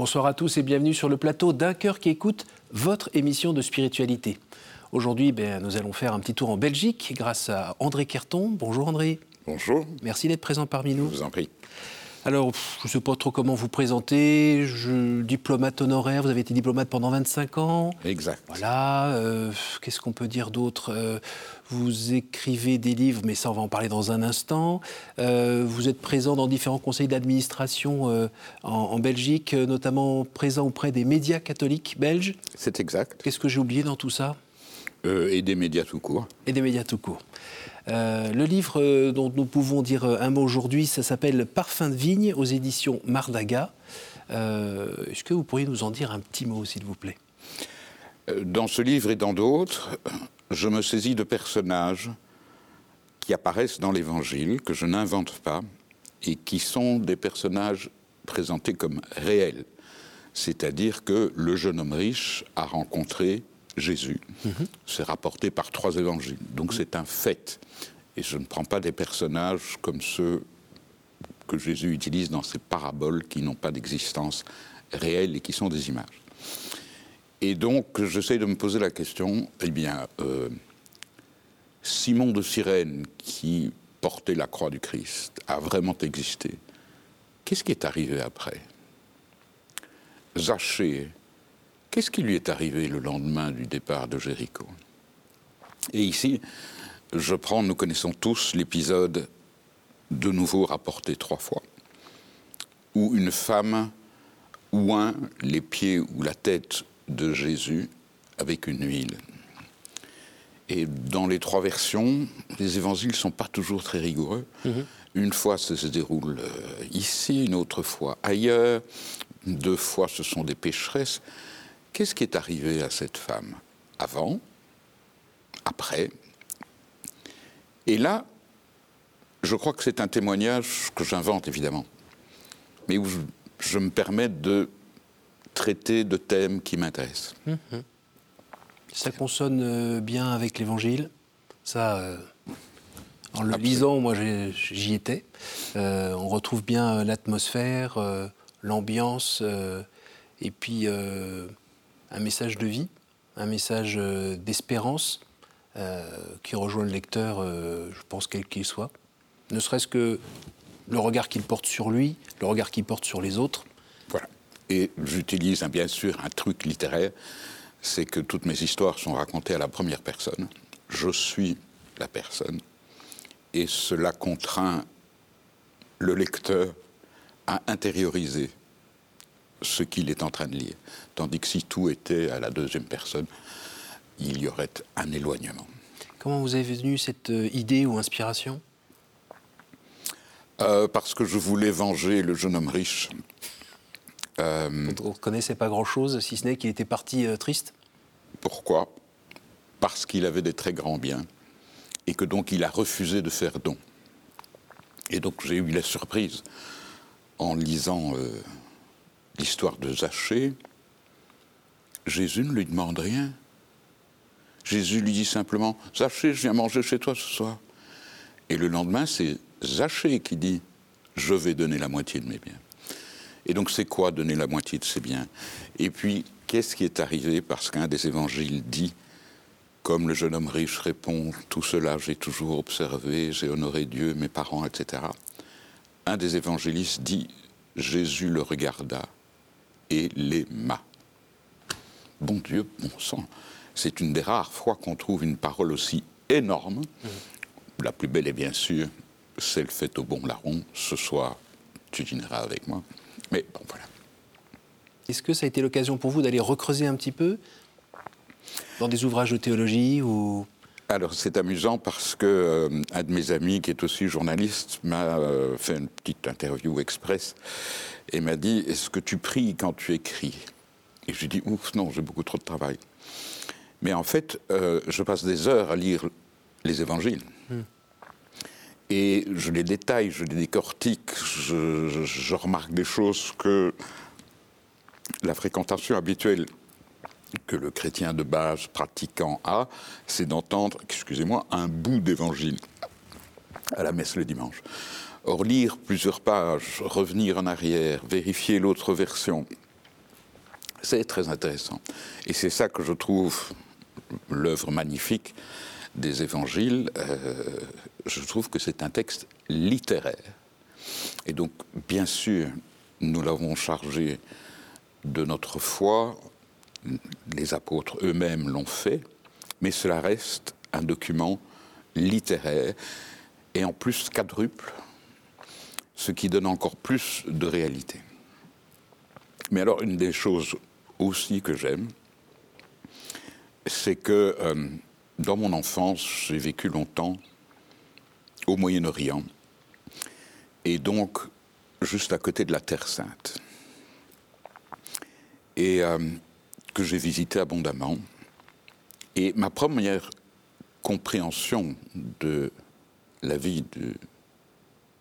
Bonsoir à tous et bienvenue sur le plateau d'un cœur qui écoute votre émission de spiritualité. Aujourd'hui, ben, nous allons faire un petit tour en Belgique grâce à André Kerton. Bonjour André. Bonjour. Merci d'être présent parmi nous. Je vous en prie. Alors, je ne sais pas trop comment vous présenter. Je, diplomate honoraire, vous avez été diplomate pendant 25 ans. Exact. Voilà. Euh, qu'est-ce qu'on peut dire d'autre euh, Vous écrivez des livres, mais ça, on va en parler dans un instant. Euh, vous êtes présent dans différents conseils d'administration en, en, Belgique, notamment présent auprès des médias catholiques belges. C'est exact. Qu'est-ce que j'ai oublié dans tout ça? Et des médias tout court. Et des médias tout court. Euh, le livre euh, dont nous pouvons dire euh, un mot aujourd'hui, ça s'appelle Parfum de vigne aux éditions Mardaga. Est-ce que vous pourriez nous en dire un petit mot, s'il vous plaît? Dans ce livre et dans d'autres, je me saisis de personnages qui apparaissent dans l'Évangile, que je n'invente pas, et qui sont des personnages présentés comme réels. C'est-à-dire que le jeune homme riche a rencontré Jésus. C'est rapporté par trois évangiles. Donc c'est un fait. Et je ne prends pas des personnages comme ceux que Jésus utilise dans ses paraboles qui n'ont pas d'existence réelle et qui sont des images. Et donc j'essaie de me poser la question, eh bien, euh, Simon de Cyrène, qui portait la croix du Christ, a vraiment existé. Qu'est-ce qui est arrivé après? Zachée, Qu'est-ce qui lui est arrivé le lendemain du départ de Jéricho? Et ici, je prends, nous connaissons tous l'épisode de nouveau rapporté trois fois, où une femme oint les pieds ou la tête de Jésus avec une huile. Et dans les trois versions, les évangiles ne sont pas toujours très rigoureux. Mhm. Une fois, ça se déroule euh, ici, une autre fois ailleurs. Deux fois, ce sont des pécheresses. Qu'est-ce qui est arrivé à cette femme Avant Après? Et là, je crois que c'est un témoignage que j'invente évidemment, mais où je, me permets de traiter de thèmes qui m'intéressent. Mhm. Ça consonne euh, bien avec l'Évangile. Ça, euh, en le lisant, moi j'y étais. Euh, on retrouve bien l'atmosphère, l'ambiance, et puis un message de vie, un message euh, d'espérance euh, qui rejoint le lecteur, euh, je pense, quel qu'il soit. Ne serait-ce que le regard qu'il porte sur lui, le regard qu'il porte sur les autres. Voilà. Et j'utilise bien sûr un truc littéraire, c'est que toutes mes histoires sont racontées à la première personne. Je suis la personne. Et cela contraint le lecteur à intérioriser ce qu'il est en train de lire. Tandis que si tout était à la deuxième personne, il y aurait un éloignement. Comment vous avez venu cette euh, idée ou inspiration? Euh, Parce que je voulais venger le jeune homme riche. Euh, on ne reconnaissait pas grand-chose, si ce n'est qu'il était parti triste? Pourquoi? Parce qu'il avait des très grands biens et que donc il a refusé de faire don. Et donc j'ai eu la surprise en lisant l'histoire de Zachée, Jésus ne lui demande rien. Jésus lui dit simplement Zachée, je viens manger chez toi ce soir. Et le lendemain, c'est Zachée qui dit Je vais donner la moitié de mes biens. Et donc, c'est quoi donner la moitié de ses biens? Et puis, qu'est-ce qui est arrivé? Parce qu'un des évangiles dit Comme le jeune homme riche répond Tout cela j'ai toujours observé, j'ai honoré Dieu, mes parents, etc. Un des évangélistes dit Jésus le regarda et les mâts. Bon Dieu, bon sang, c'est une des rares fois qu'on trouve une parole aussi énorme. Mmh. La plus belle est bien sûr celle faite au bon larron. Ce soir, tu dîneras avec moi. Mais bon, voilà. Est-ce que ça a été l'occasion pour vous d'aller recreuser un petit peu dans des ouvrages de théologie ou alors c'est amusant parce que euh, un de mes amis qui est aussi journaliste m'a euh, fait une petite interview express et m'a dit Est-ce que tu pries quand tu écris? Et je lui dit Ouf, non, j'ai beaucoup trop de travail. Mais en fait, euh, je passe des heures à lire les évangiles. Hmm. Et je les détaille, je les décortique, je remarque des choses que la fréquentation habituelle que le chrétien de base pratiquant a, c'est d'entendre, excusez-moi, un bout d'évangile à la messe le dimanche. Or, lire plusieurs pages, revenir en arrière, vérifier l'autre version, C'est très intéressant. Et c'est ça que je trouve l'œuvre magnifique des évangiles. Euh, je trouve que c'est un texte littéraire. Et donc, bien sûr, nous l'avons chargé de notre foi, les apôtres eux-mêmes l'ont fait, mais cela reste un document littéraire et en plus quadruple, ce qui donne encore plus de réalité. Mais alors, une des choses aussi que j'aime, c'est que euh, dans mon enfance, j'ai vécu longtemps au Moyen-Orient, et donc juste à côté de la Terre Sainte, et euh, que j'ai visité abondamment. Et ma première compréhension de la vie de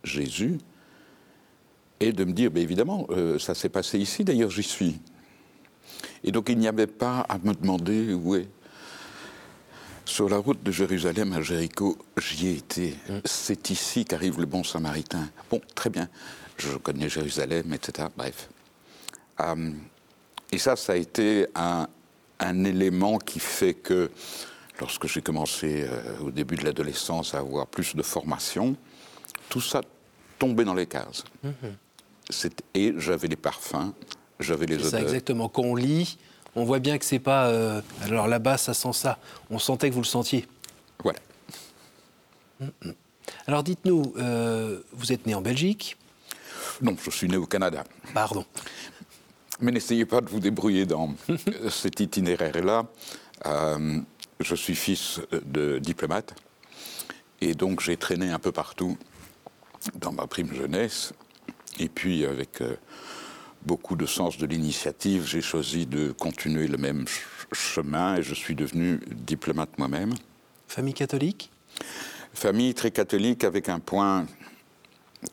Jésus est de me dire, bien évidemment, euh, ça s'est passé ici, d'ailleurs j'y suis. Et donc il n'y avait pas à me demander où est. Sur la route de Jérusalem à Jéricho, j'y ai été. Mm. C'est ici qu'arrive le bon samaritain. Bon, très bien, je connais Jérusalem, etc. Bref. Euh, et ça, ça a été un, un élément qui fait que lorsque j'ai commencé euh, au début de l'adolescence à avoir plus de formation, tout ça tombait dans les cases. Mm-hmm. Et j'avais les parfums, j'avais les odeurs. C'est exactement. Quand on lit, on voit bien que c'est pas. Euh, alors là-bas, ça sent ça. On sentait que vous le sentiez. Voilà. Mm-hmm. Alors dites-nous, euh, vous êtes né en Belgique? Non, je suis né au Canada. Pardon. Mais n'essayez pas de vous débrouiller dans cet itinéraire-là. Euh, je suis fils de diplomate et donc j'ai traîné un peu partout dans ma prime jeunesse. Et puis avec euh, beaucoup de sens de l'initiative, j'ai choisi de continuer le même chemin et je suis devenu diplomate moi-même. Famille catholique? Famille très catholique avec un point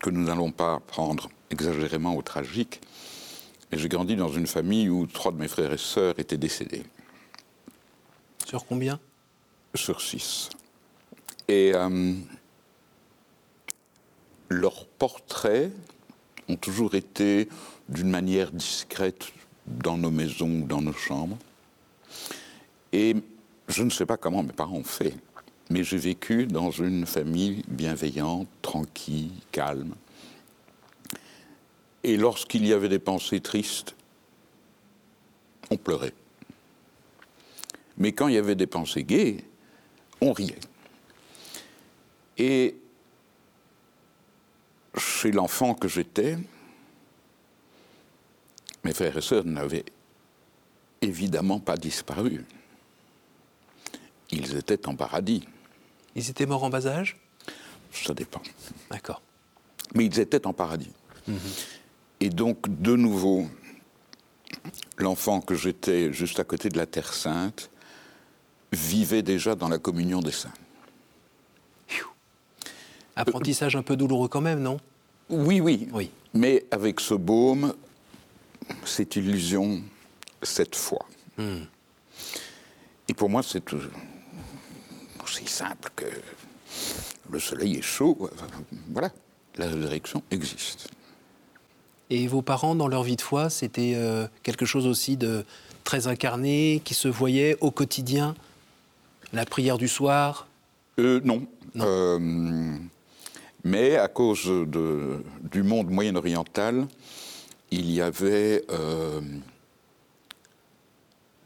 que nous n'allons pas prendre exagérément au tragique, et j'ai grandi dans une famille où trois de mes frères et sœurs étaient décédés. Sur combien? Sur six. Et euh, leurs portraits ont toujours été d'une manière discrète dans nos maisons ou dans nos chambres. Et je ne sais pas comment mes parents ont fait, mais j'ai vécu dans une famille bienveillante, tranquille, calme. Et lorsqu'il y avait des pensées tristes, on pleurait. Mais quand il y avait des pensées gaies, on riait. Et chez l'enfant que j'étais, mes frères et sœurs n'avaient évidemment pas disparu. Ils étaient en paradis. Ils étaient morts en bas âge? Ça dépend. D'accord. Mais ils étaient en paradis. Mhm. Et donc, de nouveau, l'enfant que j'étais juste à côté de la Terre Sainte vivait déjà dans la communion des saints. Apprentissage un peu douloureux quand même, non? Oui, oui. Oui. Mais avec ce baume, cette illusion, cette foi. Hmm. Et pour moi, c'est aussi simple que le soleil est chaud. Voilà, la résurrection existe. Et vos parents, dans leur vie de foi, c'était euh, quelque chose aussi de très incarné, qui se voyait au quotidien La prière du soir? Euh, Non. Euh, mais à cause de, du monde moyen-oriental, il y avait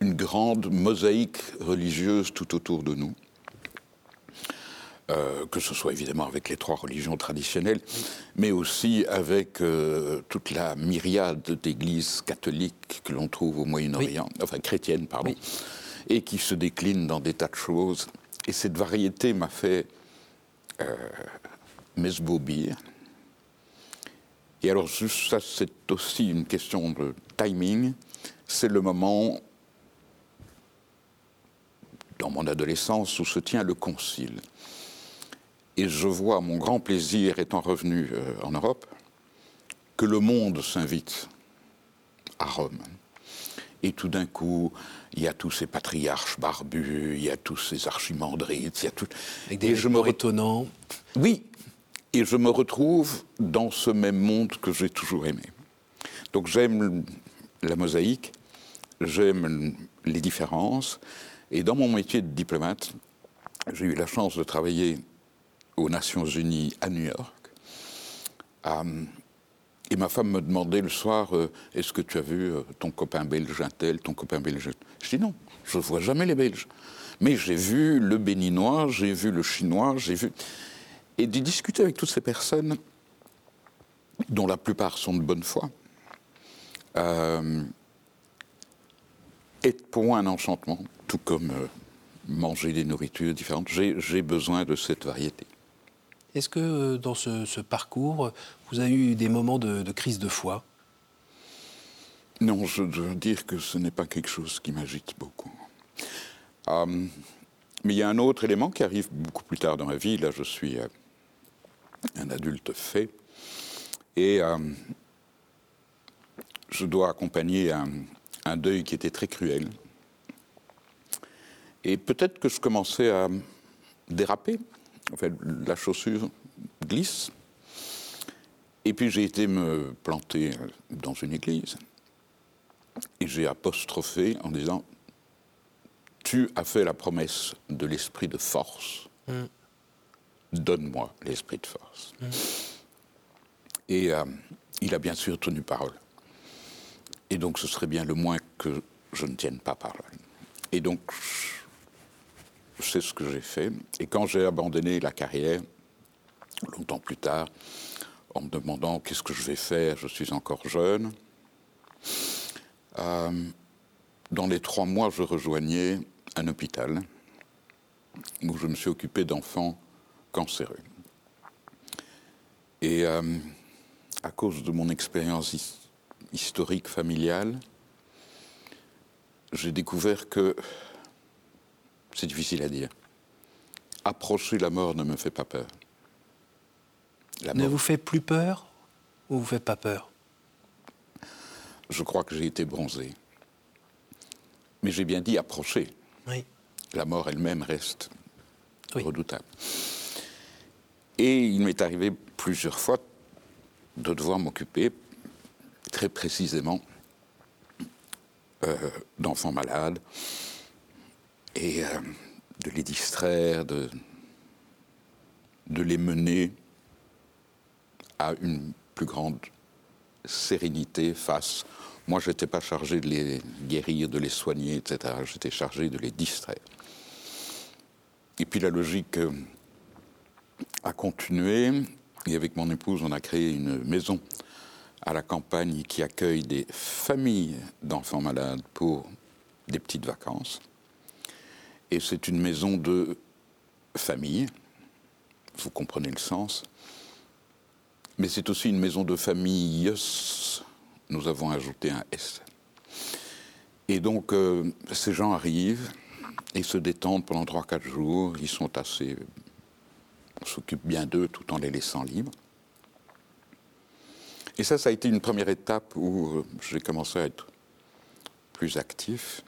une grande mosaïque religieuse tout autour de nous. Euh, que ce soit évidemment avec les trois religions traditionnelles, mais aussi avec euh, toute la myriade d'églises catholiques que l'on trouve au Moyen-Orient, enfin chrétiennes, pardon, et qui se déclinent dans des tas de choses. Et cette variété m'a fait euh, m'esbobir. Et alors, ça, c'est aussi une question de timing. C'est le moment dans mon adolescence où se tient le concile. Et je vois mon grand plaisir, étant revenu euh, en Europe, que le monde s'invite à Rome. Et tout d'un coup, il y a tous ces patriarches barbus, il y a tous ces archimandrites, il y a tout. Avec des je me étonnants. Oui, et je me retrouve dans ce même monde que j'ai toujours aimé. Donc j'aime la mosaïque, j'aime les différences. Et dans mon métier de diplomate, j'ai eu la chance de travailler aux Nations Unies à New York. Euh, et ma femme me demandait le soir euh, Est-ce que tu as vu euh, ton copain belge un tel, ton copain belge? Je dis non, je ne vois jamais les Belges. Mais j'ai vu le béninois, j'ai vu le chinois, j'ai vu. Et de discuter avec toutes ces personnes, dont la plupart sont de bonne foi, est pour moi un enchantement, tout comme manger des nourritures différentes. J'ai besoin de cette variété. Est-ce que euh, dans ce, parcours, vous avez eu des moments de, crise de foi? Non, je dois dire que ce n'est pas quelque chose qui m'agite beaucoup. Hum, mais il y a un autre élément qui arrive beaucoup plus tard dans ma vie. Là, je suis euh, un adulte fait. Et hum, je dois accompagner un, un, deuil qui était très cruel. Et peut-être que je commençais à déraper en fait, la chaussure glisse. Et puis j'ai été me planter dans une église et j'ai apostrophé en disant Tu as fait la promesse de l'esprit de force, mm. donne-moi l'esprit de force. Mm. Et euh, il a bien sûr tenu parole. Et donc ce serait bien le moins que je ne tienne pas parole. Et donc c'est ce que j'ai fait. Et quand j'ai abandonné la carrière, longtemps plus tard, en me demandant qu'est-ce que je vais faire, je suis encore jeune, euh, dans les trois mois, je rejoignais un hôpital où je me suis occupé d'enfants cancéreux. Et euh, à cause de mon expérience historique familiale, j'ai découvert que c'est difficile à dire. Approcher la mort ne me fait pas peur. ne vous fait plus peur ou vous fait pas peur? Je crois que j'ai été bronzé. Mais j'ai bien dit approcher. Oui. La mort elle-même reste redoutable. Et il m'est arrivé plusieurs fois de devoir m'occuper très précisément euh, d'enfants malades, et euh, de les distraire, de, de les mener à une plus grande sérénité face. Moi, je n'étais pas chargé de les guérir, de les soigner, etc. J'étais chargé de les distraire. Et puis la logique euh, a continué. Et avec mon épouse, on a créé une maison à la campagne qui accueille des familles d'enfants malades pour des petites vacances. Et c'est une maison de famille, vous comprenez le sens, mais c'est aussi une maison de famille, nous avons ajouté un S. Et donc, euh, ces gens arrivent et se détendent pendant 3-4 jours, ils sont assez. On s'occupe bien d'eux tout en les laissant libres. Et ça, ça a été une première étape où euh, j'ai commencé à être plus actif.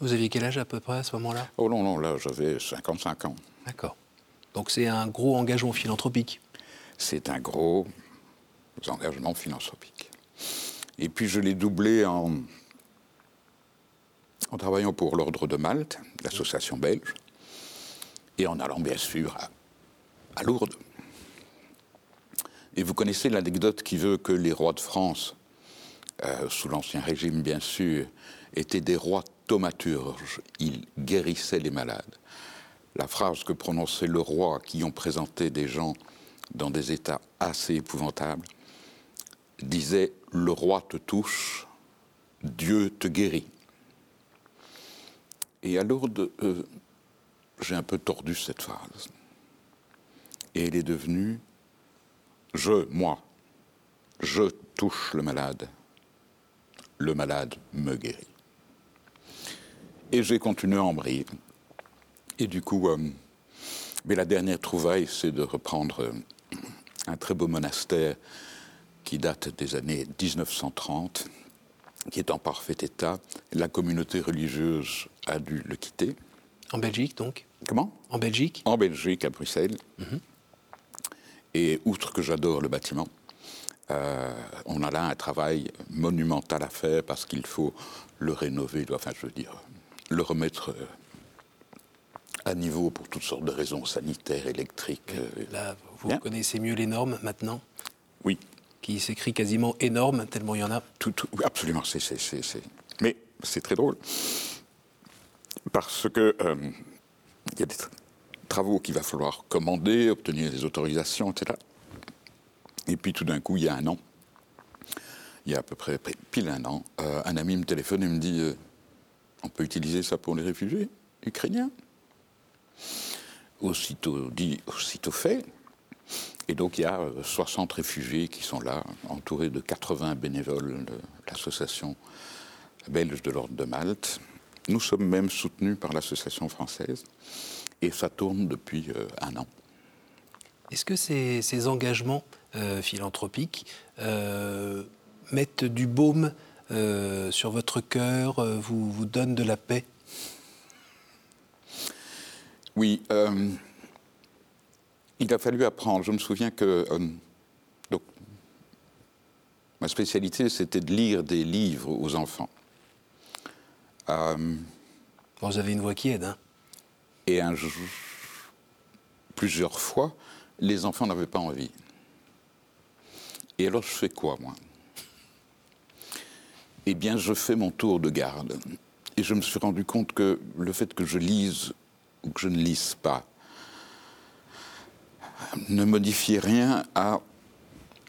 Vous aviez quel âge à peu près à ce moment-là? Oh non, non, là j'avais 55 ans. D'accord. Donc c'est un gros engagement philanthropique? C'est un gros engagement philanthropique. Et puis je l'ai doublé en, en travaillant pour l'Ordre de Malte, l'association belge, et en allant bien sûr à, Lourdes. Et vous connaissez l'anecdote qui veut que les rois de France, euh, sous l'Ancien Régime bien sûr, étaient des rois thaumaturge, il guérissait les malades. La phrase que prononçait le roi qui ont présenté des gens dans des états assez épouvantables disait Le roi te touche, Dieu te guérit. Et à Lourdes, euh, j'ai un peu tordu cette phrase. Et elle est devenue Je, moi, je touche le malade, le malade me guérit. Et j'ai continué à embrayer. Et du coup, euh, mais la dernière trouvaille, c'est de reprendre euh, un très beau monastère qui date des années 1930, qui est en parfait état. La communauté religieuse a dû le quitter. En Belgique, donc Comment? En Belgique En Belgique, à Bruxelles. Mhm. Et outre que j'adore le bâtiment, Euh, on a là un travail monumental à faire parce qu'il faut le rénover, enfin je veux dire, le remettre euh, à niveau pour toutes sortes de raisons sanitaires, électriques. Euh, là, vous connaissez mieux les normes maintenant Oui. Qui s'écrit quasiment énorme, tellement il y en a tout, Absolument, c'est, mais c'est très drôle. Parce que il y a des travaux qu'il va falloir commander, obtenir des autorisations, etc. Et puis tout d'un coup, il y a un an, il y a à peu près pile un an, euh, un ami me téléphone et me dit euh, On peut utiliser ça pour les réfugiés ukrainiens Aussitôt dit, aussitôt fait. Et donc il y a 60 euh, réfugiés qui sont là, entourés de 80 bénévoles de l'association belge de l'Ordre de Malte. Nous sommes même soutenus par l'association française et ça tourne depuis un an. Est-ce que ces, engagements euh, philanthropiques euh, mettent du baume euh, sur votre cœur, vous, vous donnent de la paix? Oui. il a fallu apprendre. Je me souviens que. donc, ma spécialité, c'était de lire des livres aux enfants. vous avez une voix qui aide, hein? Et un, plusieurs fois, les enfants n'avaient pas envie. Et alors je fais quoi, moi? Eh bien, je fais mon tour de garde. Et je me suis rendu compte que le fait que je lise ou que je ne lise pas ne modifiait rien à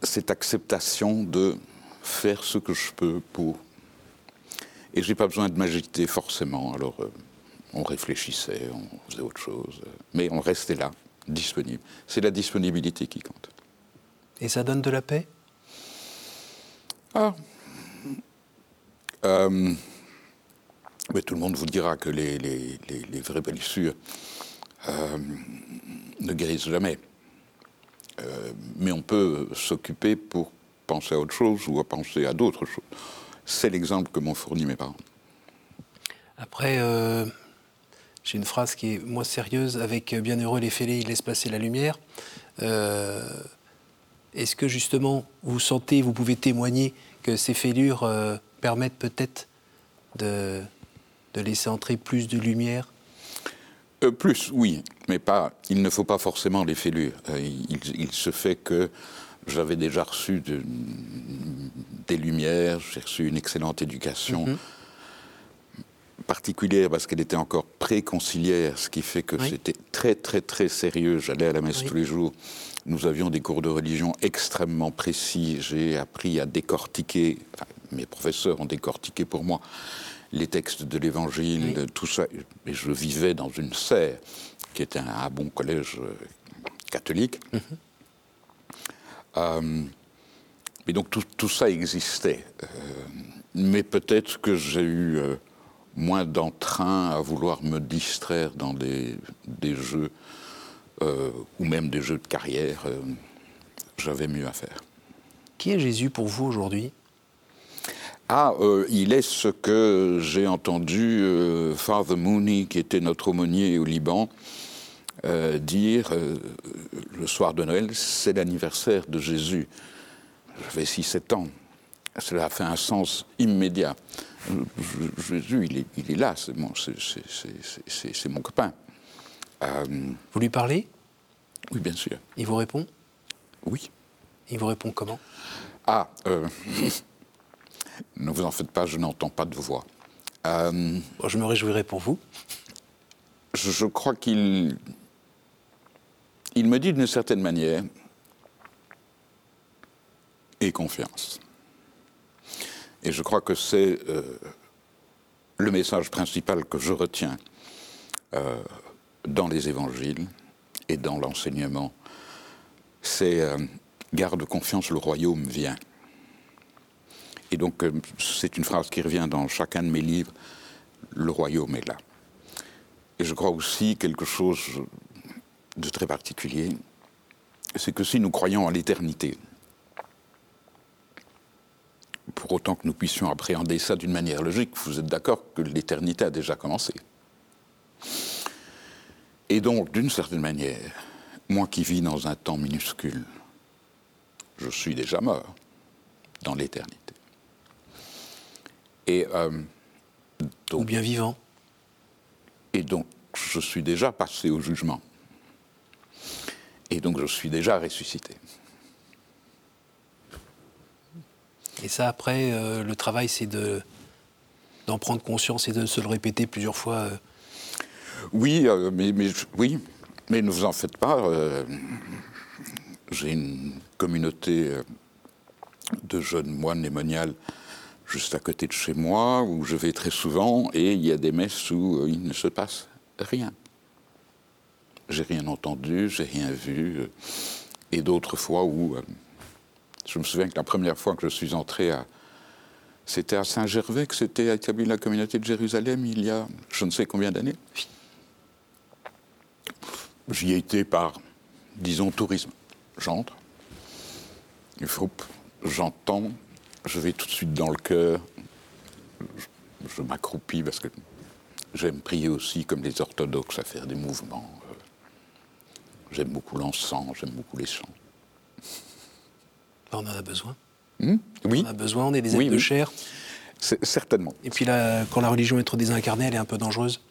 cette acceptation de faire ce que je peux pour. Et j'ai pas besoin de m'agiter forcément. Alors, euh, on réfléchissait, on faisait autre chose, mais on restait là, disponible. C'est la disponibilité qui compte. Et ça donne de la paix? Ah. Euh, mais tout le monde vous dira que les, vraies blessures euh, ne guérissent jamais. Euh, mais on peut s'occuper pour penser à autre chose ou à penser à d'autres choses. C'est l'exemple que m'ont fourni mes parents. Après, j'ai une phrase qui est moins sérieuse. Avec Bienheureux les fêlés, il laisse passer la lumière. Est-ce que justement vous sentez, vous pouvez témoigner que ces fêlures euh, permettent peut-être de, de, laisser entrer plus de lumière euh, Plus, oui, mais pas. Il ne faut pas forcément les fêlures. Euh, il, se fait que j'avais déjà reçu de, des lumières, j'ai reçu une excellente éducation. Mhm. particulière parce qu'elle était encore préconciliaire, ce qui fait que c'était très très très sérieux. J'allais à la messe tous les jours. Nous avions des cours de religion extrêmement précis. J'ai appris à décortiquer, mes professeurs ont décortiqué pour moi les textes de l'Évangile, tout ça. Et je vivais dans une serre, qui était un, bon collège euh, catholique. Mhm. Euh, et donc tout, ça existait. Euh, mais peut-être que j'ai eu moins d'entrain à vouloir me distraire dans des, des jeux ou même des jeux de carrière, j'avais mieux à faire. Qui est Jésus pour vous aujourd'hui? Ah, euh, il est ce que j'ai entendu Father Mooney, qui était notre aumônier au Liban, dire le soir de Noël, c'est l'anniversaire de Jésus. J'avais 6-7 ans. Cela a fait un sens immédiat. Jésus, il est, il est là, c'est mon, mon copain. Euh, vous lui parlez? Oui, bien sûr. Il vous répond? Oui. Il vous répond comment? Ah, euh, ne vous en faites pas, je n'entends pas de voix. Euh, je me réjouirai pour vous. Je, crois qu'il il me dit d'une certaine manière et confiance. Et je crois que c'est le message principal que je retiens dans les évangiles et dans l'enseignement, c'est euh, garde confiance, le royaume vient. Et donc euh, c'est une phrase qui revient dans chacun de mes livres, le royaume est là. Et je crois aussi quelque chose de très particulier, c'est que si nous croyons à l'éternité, pour autant que nous puissions appréhender ça d'une manière logique, vous êtes d'accord que l'éternité a déjà commencé. Et donc, d'une certaine manière, moi qui vis dans un temps minuscule, je suis déjà mort. dans l'éternité. Et euh, Ou bien vivant. Et donc, je suis déjà passé au jugement. Et donc, je suis déjà ressuscité. Et ça, après, euh, le travail, c'est de, d'en prendre conscience et de se le répéter plusieurs fois. euh. Oui, euh, mais, oui, mais ne vous en faites pas. J'ai une communauté de jeunes moines lémoniales juste à côté de chez moi, où je vais très souvent, et il y a des messes où euh, il ne se passe rien. J'ai rien entendu, j'ai rien vu, euh, et d'autres fois où euh, je me souviens que la première fois que je suis entré à c'était à Saint-Gervais que s'était établie la communauté de Jérusalem il y a je ne sais combien d'années. J'y ai été par, disons, tourisme. J'entre, j'entends, je vais tout de suite dans le cœur, je, je m'accroupis parce que j'aime prier aussi comme les orthodoxes à faire des mouvements. J'aime beaucoup l'encens, j'aime beaucoup les chants. On en a besoin. Hmm? Oui, On a besoin, on est des êtres Oui, de oui. chair. certainement. Et puis là, quand la religion est trop désincarnée, elle est un peu dangereuse?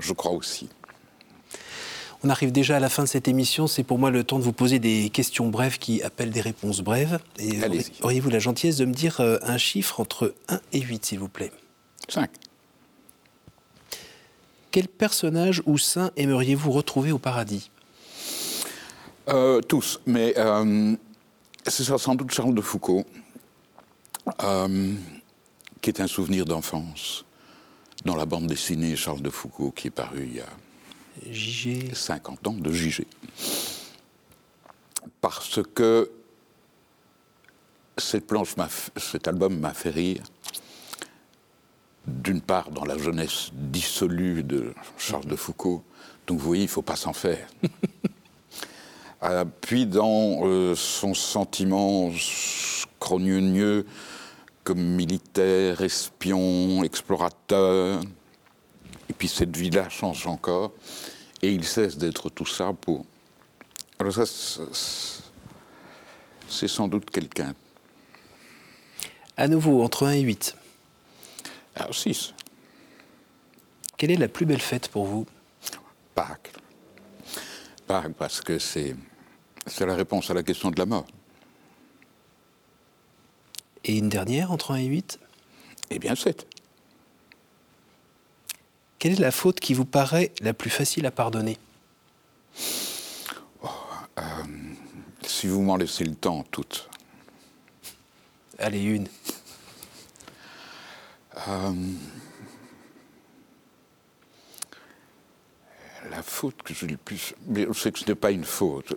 Je crois aussi. On arrive déjà à la fin de cette émission. C'est pour moi le temps de vous poser des questions brèves qui appellent des réponses brèves. Et auriez-vous la gentillesse de me dire euh, un chiffre entre 1 et 8, s'il vous plaît? Cinq. Quel personnage ou saint aimeriez-vous retrouver au paradis? Euh, tous, mais euh, ce sera sans doute Charles de Foucault, euh, qui est un souvenir d'enfance dans la bande dessinée Charles de Foucault qui est paru il y a JG 50 ans de JG. Parce que cette planche m'a f- cet album m'a fait rire, d'une part dans la jeunesse dissolue de Charles de Foucault, donc vous voyez, il ne faut pas s'en faire. Euh, puis dans euh, son sentiment scrogneux comme militaire, espion, explorateur, et puis cette vie-là change encore, et il cesse d'être tout ça pour... Alors ça, c'est- sans doute quelqu'un. À nouveau, entre 1 et 8. Alors 6, Quelle est la plus belle fête pour vous? Pâques. Pâques parce que c'est c'est la réponse à la question de la mort. Et une dernière, entre 1 et 8 Eh bien 7. Quelle est la faute qui vous paraît la plus facile à pardonner? Si vous m'en laissez le temps, toutes. Allez, une. La faute que j'ai le plus. Mais je sais que ce n'est pas une faute.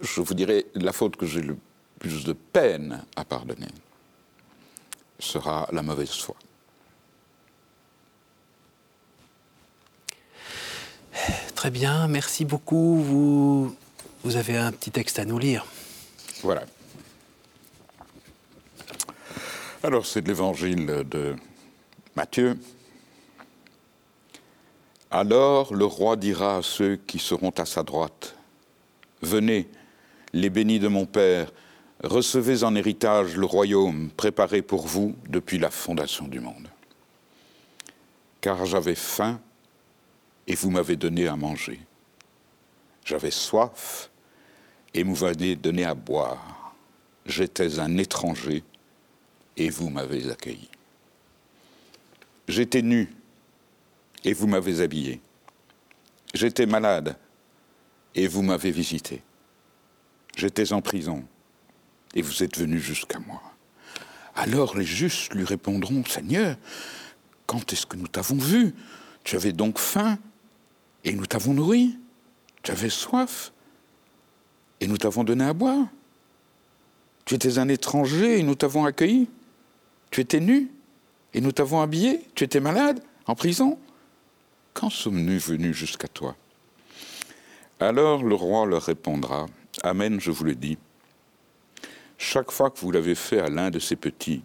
Je vous dirais, la faute que j'ai le plus de peine à pardonner sera la mauvaise foi. Très bien, merci beaucoup. Vous, vous avez un petit texte à nous lire. Voilà. Alors, c'est de l'évangile de Matthieu. Alors le roi dira à ceux qui seront à sa droite Venez, les bénis de mon Père, recevez en héritage le royaume préparé pour vous depuis la fondation du monde. Car j'avais faim et vous m'avez donné à manger. J'avais soif et vous m'avez donné à boire. J'étais un étranger et vous m'avez accueilli. J'étais nu et vous m'avez habillé. J'étais malade et vous m'avez visité. J'étais en prison et vous êtes venu jusqu'à moi. Alors les justes lui répondront, Seigneur, quand est-ce que nous t'avons vu? Tu avais donc faim? Et nous t'avons nourri. Tu avais soif et nous t'avons donné à boire. Tu étais un étranger et nous t'avons accueilli. Tu étais nu et nous t'avons habillé. Tu étais malade, en prison. Quand sommes-nous venus jusqu'à toi? Alors le roi leur répondra, Amen, je vous le dis. Chaque fois que vous l'avez fait à l'un de ces petits,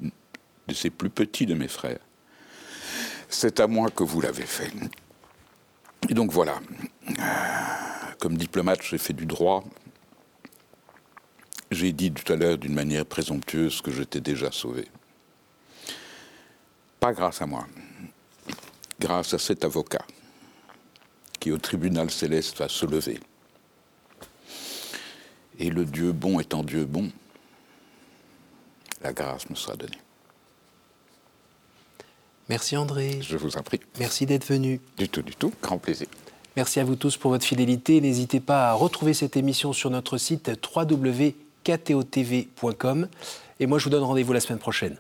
de ces plus petits de mes frères, c'est à moi que vous l'avez fait. Et donc voilà, comme diplomate, j'ai fait du droit, j'ai dit tout à l'heure d'une manière présomptueuse que j'étais déjà sauvé. Pas grâce à moi, grâce à cet avocat qui au tribunal céleste va se lever. Et le Dieu bon étant Dieu bon, la grâce me sera donnée. Merci André. Je vous en prie. Merci d'être venu. Du tout, du tout. Grand plaisir. Merci à vous tous pour votre fidélité. N'hésitez pas à retrouver cette émission sur notre site www.ktotv.com. Et moi, je vous donne rendez-vous la semaine prochaine.